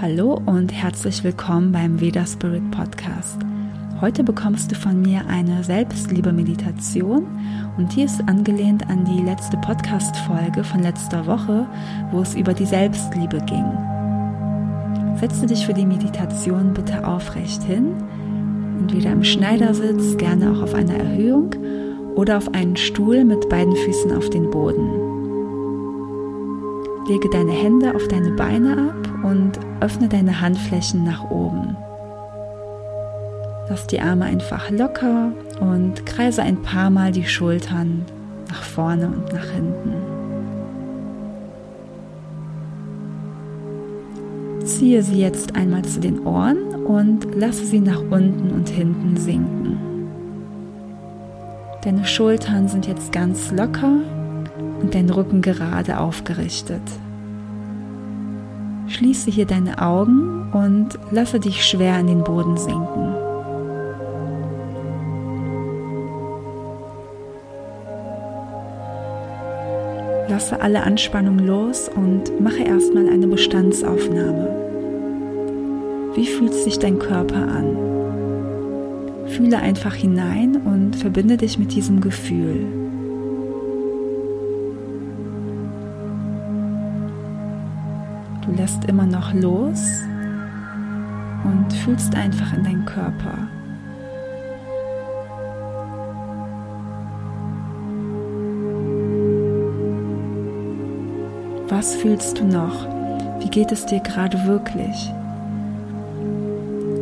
Hallo und herzlich willkommen beim Veda Spirit Podcast. Heute bekommst du von mir eine Selbstliebe-Meditation und die ist angelehnt an die letzte Podcast-Folge von letzter Woche, wo es über die Selbstliebe ging. Setze dich für die Meditation bitte aufrecht hin, entweder im Schneidersitz, gerne auch auf einer Erhöhung oder auf einen Stuhl mit beiden Füßen auf den Boden. Lege deine Hände auf deine Beine ab und öffne deine Handflächen nach oben. Lass die Arme einfach locker und kreise ein paar Mal die Schultern nach vorne und nach hinten. Ziehe sie jetzt einmal zu den Ohren und lasse sie nach unten und hinten sinken. Deine Schultern sind jetzt ganz locker und dein Rücken gerade aufgerichtet. Schließe hier deine Augen und lasse dich schwer in den Boden sinken. Lasse alle Anspannung los und mache erstmal eine Bestandsaufnahme. Wie fühlt sich dein Körper an? Fühle einfach hinein und verbinde dich mit diesem Gefühl. Du lässt immer noch los und fühlst einfach in deinen Körper. Was fühlst du noch? Wie geht es dir gerade wirklich?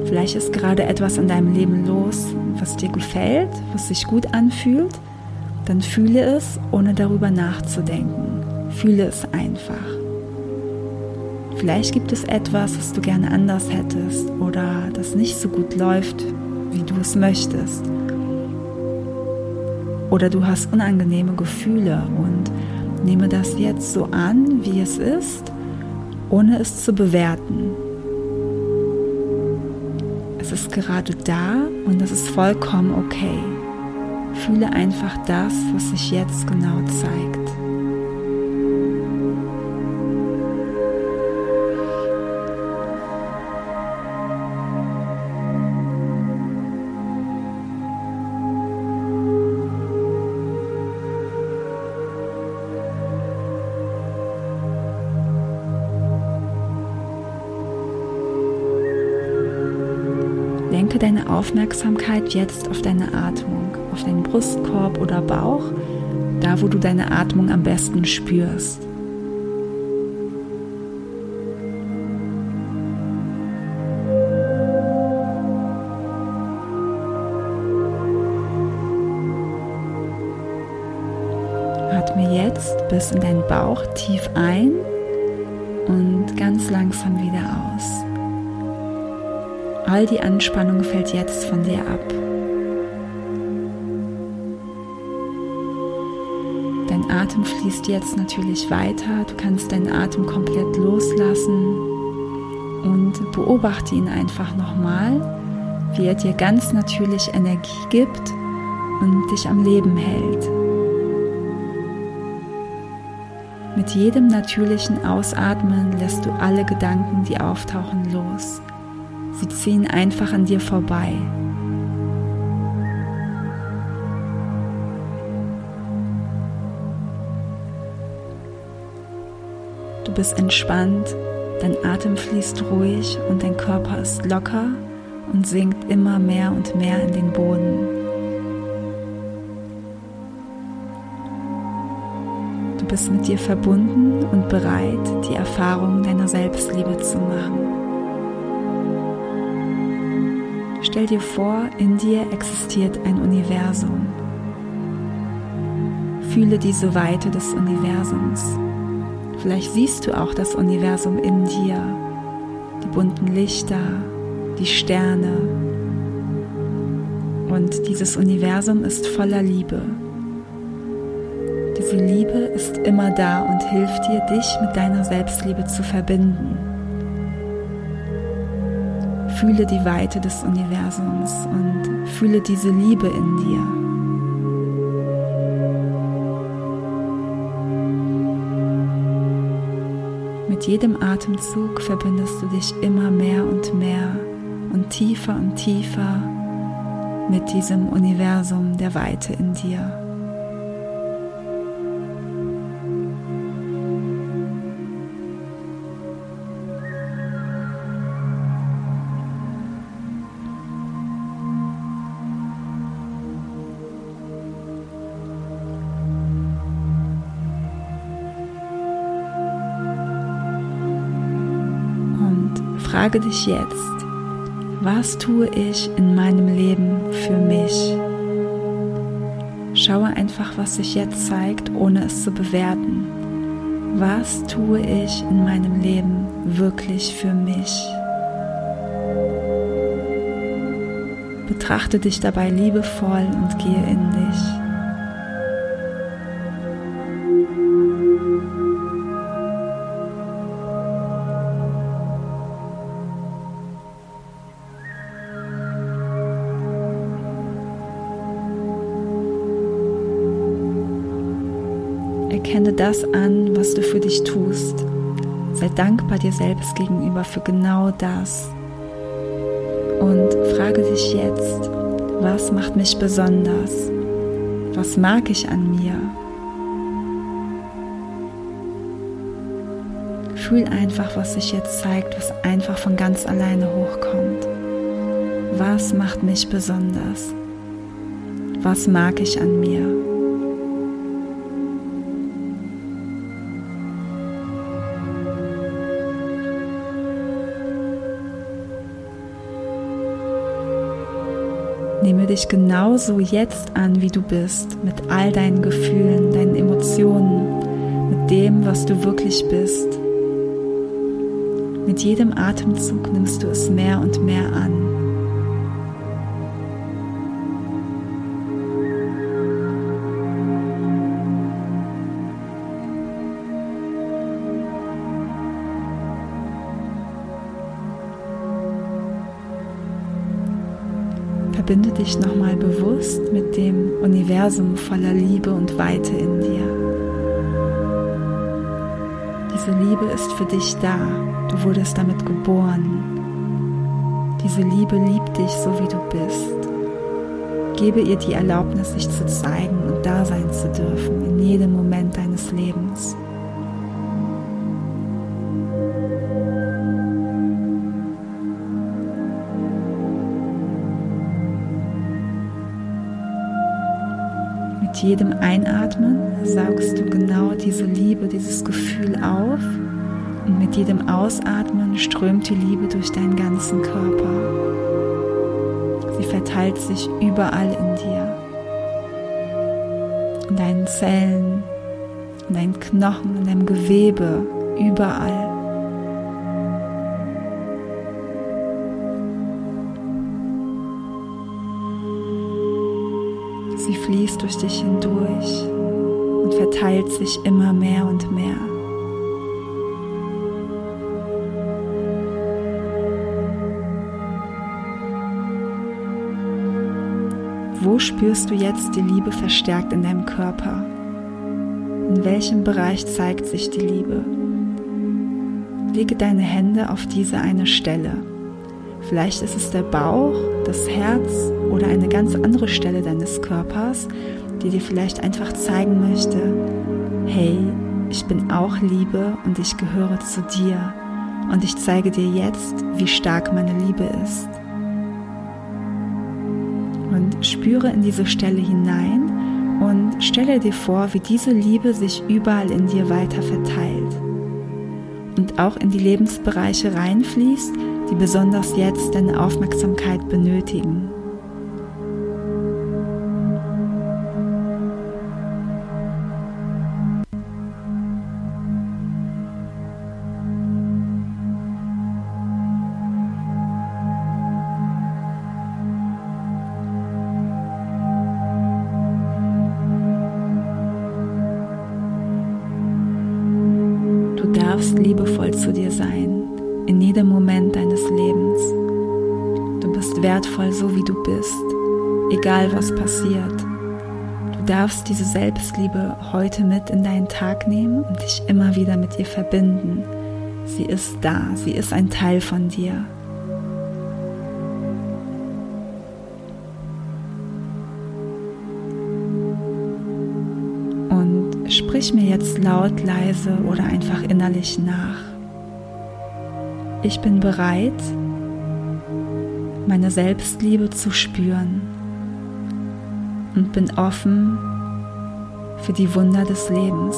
Vielleicht ist gerade etwas in deinem Leben los, was dir gefällt, was sich gut anfühlt. Dann fühle es, ohne darüber nachzudenken. Fühle es einfach. Vielleicht gibt es etwas, was du gerne anders hättest oder das nicht so gut läuft, wie du es möchtest. Oder du hast unangenehme Gefühle und nehme das jetzt so an, wie es ist, ohne es zu bewerten. Es ist gerade da und es ist vollkommen okay. Fühle einfach das, was sich jetzt genau zeigt. Lenke deine Aufmerksamkeit jetzt auf deine Atmung, auf deinen Brustkorb oder Bauch, da wo du deine Atmung am besten spürst. Atme jetzt bis in deinen Bauch tief ein und ganz langsam wieder aus. All die Anspannung fällt jetzt von dir ab. Dein Atem fließt jetzt natürlich weiter. Du kannst deinen Atem komplett loslassen und beobachte ihn einfach nochmal, wie er dir ganz natürlich Energie gibt und dich am Leben hält. Mit jedem natürlichen Ausatmen lässt du alle Gedanken, die auftauchen, los. Sie ziehen einfach an dir vorbei. Du bist entspannt, dein Atem fließt ruhig und dein Körper ist locker und sinkt immer mehr und mehr in den Boden. Du bist mit dir verbunden und bereit, die Erfahrung deiner Selbstliebe zu machen. Stell dir vor, in dir existiert ein Universum. Fühle diese Weite des Universums. Vielleicht siehst du auch das Universum in dir, die bunten Lichter, die Sterne. Und dieses Universum ist voller Liebe. Diese Liebe ist immer da und hilft dir, dich mit deiner Selbstliebe zu verbinden. Fühle die Weite des Universums und fühle diese Liebe in dir. Mit jedem Atemzug verbindest du dich immer mehr und mehr und tiefer und tiefer mit diesem Universum der Weite in dir. Frage dich jetzt, was tue ich in meinem Leben für mich? Schaue einfach, was sich jetzt zeigt, ohne es zu bewerten. Was tue ich in meinem Leben wirklich für mich? Betrachte dich dabei liebevoll und gehe in dich. Erkenne das an, was du für dich tust. Sei dankbar dir selbst gegenüber für genau das. Und frage dich jetzt, was macht mich besonders? Was mag ich an mir? Fühl einfach, was sich jetzt zeigt, was einfach von ganz alleine hochkommt. Was macht mich besonders? Was mag ich an mir? Nehme dich genauso jetzt an, wie du bist, mit all deinen Gefühlen, deinen Emotionen, mit dem, was du wirklich bist. Mit jedem Atemzug nimmst du es mehr und mehr an. Verbinde dich nochmal bewusst mit dem Universum voller Liebe und Weite in dir. Diese Liebe ist für dich da. Du wurdest damit geboren. Diese Liebe liebt dich so, wie du bist. Gebe ihr die Erlaubnis, sich zu zeigen und da sein zu dürfen in jedem Moment deines Lebens. Mit jedem Einatmen saugst du genau diese Liebe, dieses Gefühl auf und mit jedem Ausatmen strömt die Liebe durch deinen ganzen Körper. Sie verteilt sich überall in dir, in deinen Zellen, in deinen Knochen, in deinem Gewebe, überall. Sie fließt durch dich hindurch und verteilt sich immer mehr und mehr. Wo spürst du jetzt die Liebe verstärkt in deinem Körper? In welchem Bereich zeigt sich die Liebe? Lege deine Hände auf diese eine Stelle. Vielleicht ist es der Bauch, das Herz oder eine ganz andere Stelle deines Körpers, die dir vielleicht einfach zeigen möchte, hey, ich bin auch Liebe und ich gehöre zu dir und ich zeige dir jetzt, wie stark meine Liebe ist. Und spüre in diese Stelle hinein und stelle dir vor, wie diese Liebe sich überall in dir weiter verteilt und auch in die Lebensbereiche reinfließt, die besonders jetzt deine Aufmerksamkeit benötigen. Jedem Moment deines Lebens. Du bist wertvoll, so wie du bist, egal was passiert. Du darfst diese Selbstliebe heute mit in deinen Tag nehmen und dich immer wieder mit ihr verbinden, Sie ist da, sie ist ein Teil von dir. Und sprich mir jetzt laut, leise oder einfach innerlich nach. Ich bin bereit, meine Selbstliebe zu spüren und bin offen für die Wunder des Lebens.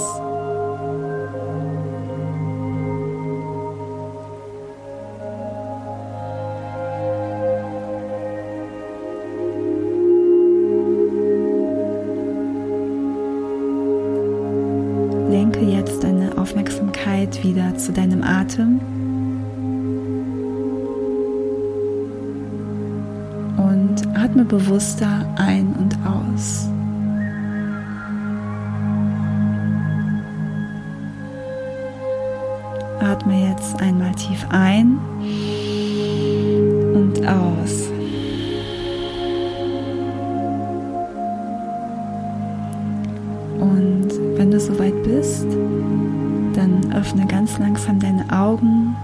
Lenke jetzt deine Aufmerksamkeit wieder zu deinem Atem. Bewusster ein und aus. Atme jetzt einmal tief ein und aus. Und wenn du soweit bist, dann öffne ganz langsam deine Augen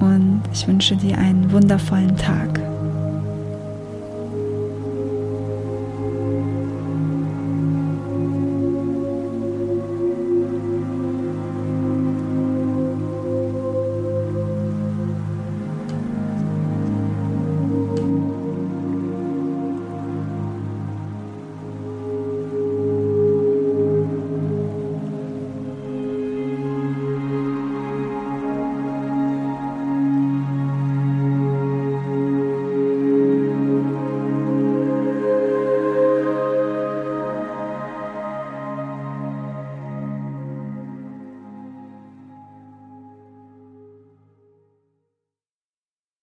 und ich wünsche dir einen wundervollen Tag.